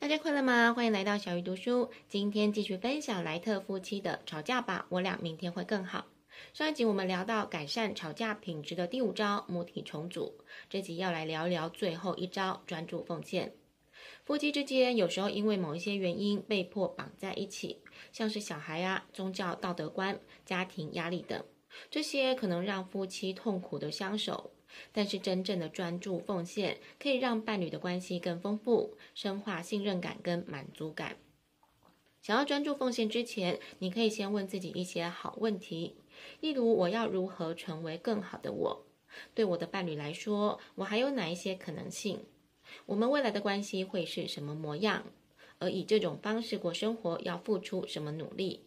大家快乐吗？欢迎来到小鱼读书。今天继续分享莱特夫妻的吵架吧，我俩明天会更好。上一集我们聊到改善吵架品质的第五招母体重组，这集要来聊聊最后一招专注奉献。夫妻之间有时候因为某一些原因被迫绑在一起，像是小孩啊、宗教道德观、家庭压力等，这些可能让夫妻痛苦的相守。但是真正的专注奉献，可以让伴侣的关系更丰富，深化信任感跟满足感。想要专注奉献之前，你可以先问自己一些好问题，例如我要如何成为更好的我？对我的伴侣来说，我还有哪一些可能性？我们未来的关系会是什么模样？而以这种方式过生活，要付出什么努力？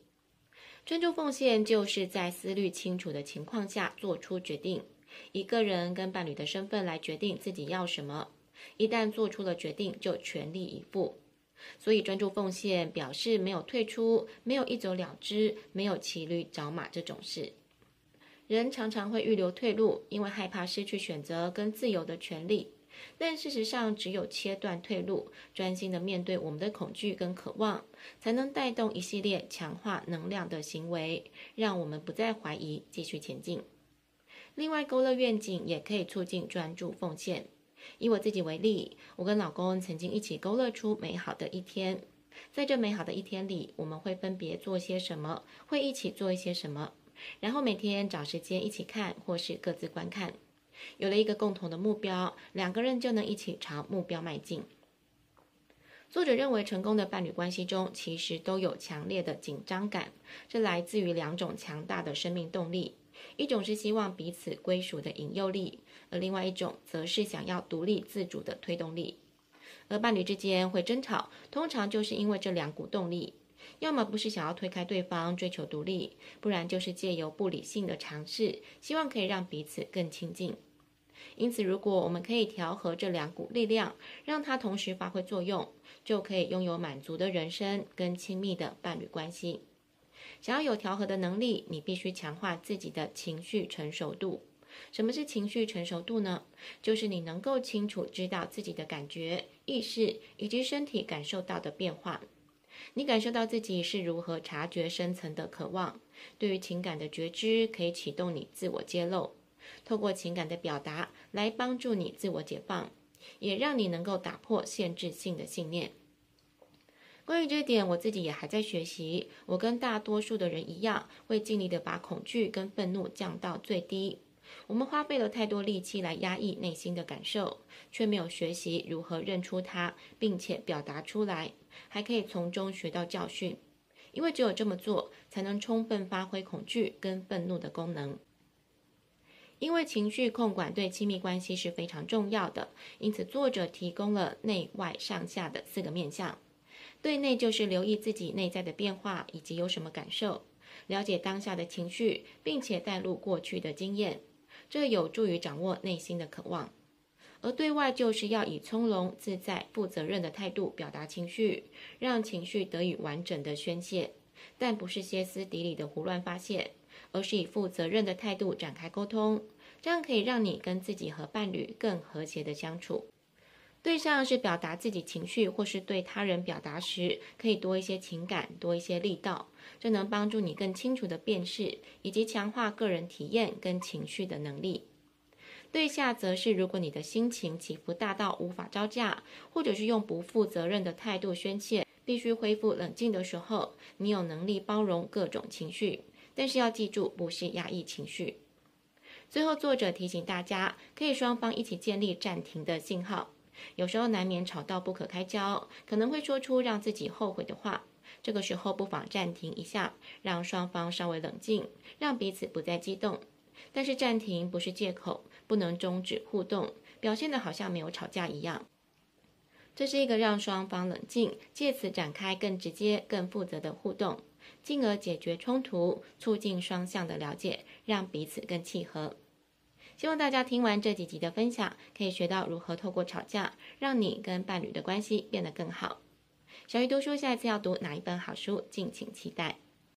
专注奉献就是在思虑清楚的情况下做出决定。一个人跟伴侣的身份来决定自己要什么，一旦做出了决定，就全力以赴。所以专注奉献表示没有退出，没有一走了之，没有骑驴找马这种事。人常常会预留退路，因为害怕失去选择跟自由的权利。但事实上，只有切断退路，专心的面对我们的恐惧跟渴望，才能带动一系列强化能量的行为，让我们不再怀疑，继续前进。另外，勾勒愿景也可以促进专注奉献。以我自己为例，我跟老公曾经一起勾勒出美好的一天。在这美好的一天里，我们会分别做些什么，会一起做一些什么，然后每天找时间一起看，或是各自观看。有了一个共同的目标，两个人就能一起朝目标迈进。作者认为，成功的伴侣关系中其实都有强烈的紧张感，这来自于两种强大的生命动力。一种是希望彼此归属的引诱力，而另外一种则是想要独立自主的推动力。而伴侣之间会争吵，通常就是因为这两股动力，要么不是想要推开对方追求独立，不然就是借由不理性的尝试，希望可以让彼此更亲近。因此，如果我们可以调和这两股力量，让它同时发挥作用，就可以拥有满足的人生跟亲密的伴侣关系。想要有调和的能力，你必须强化自己的情绪成熟度。什么是情绪成熟度呢？就是你能够清楚知道自己的感觉、意识以及身体感受到的变化。你感受到自己是如何察觉深层的渴望。对于情感的觉知，可以启动你自我揭露，透过情感的表达来帮助你自我解放，也让你能够打破限制性的信念。关于这点，我自己也还在学习。我跟大多数的人一样，会尽力的把恐惧跟愤怒降到最低。我们花费了太多力气来压抑内心的感受，却没有学习如何认出它，并且表达出来，还可以从中学到教训。因为只有这么做，才能充分发挥恐惧跟愤怒的功能。因为情绪控管对亲密关系是非常重要的，因此作者提供了内外上下的四个面向。对内就是留意自己内在的变化以及有什么感受，了解当下的情绪，并且带入过去的经验，这有助于掌握内心的渴望。而对外就是要以从容、自在、负责任的态度表达情绪，让情绪得以完整的宣泄，但不是歇斯底里的胡乱发泄，而是以负责任的态度展开沟通，这样可以让你跟自己和伴侣更和谐的相处。对象是表达自己情绪，或是对他人表达时，可以多一些情感，多一些力道，这能帮助你更清楚的辨识，以及强化个人体验跟情绪的能力。对下则是，如果你的心情起伏大到无法招架，或者是用不负责任的态度宣泄，必须恢复冷静的时候，你有能力包容各种情绪，但是要记住，不是压抑情绪。最后，作者提醒大家，可以双方一起建立暂停的信号。有时候难免吵到不可开交，可能会说出让自己后悔的话。这个时候不妨暂停一下，让双方稍微冷静，让彼此不再激动。但是暂停不是借口，不能终止互动，表现得好像没有吵架一样。这是一个让双方冷静，借此展开更直接、更负责的互动，进而解决冲突，促进双向的了解，让彼此更契合。希望大家听完这几集的分享，可以学到如何透过吵架，让你跟伴侣的关系变得更好。小鱼读书下一次要读哪一本好书，敬请期待。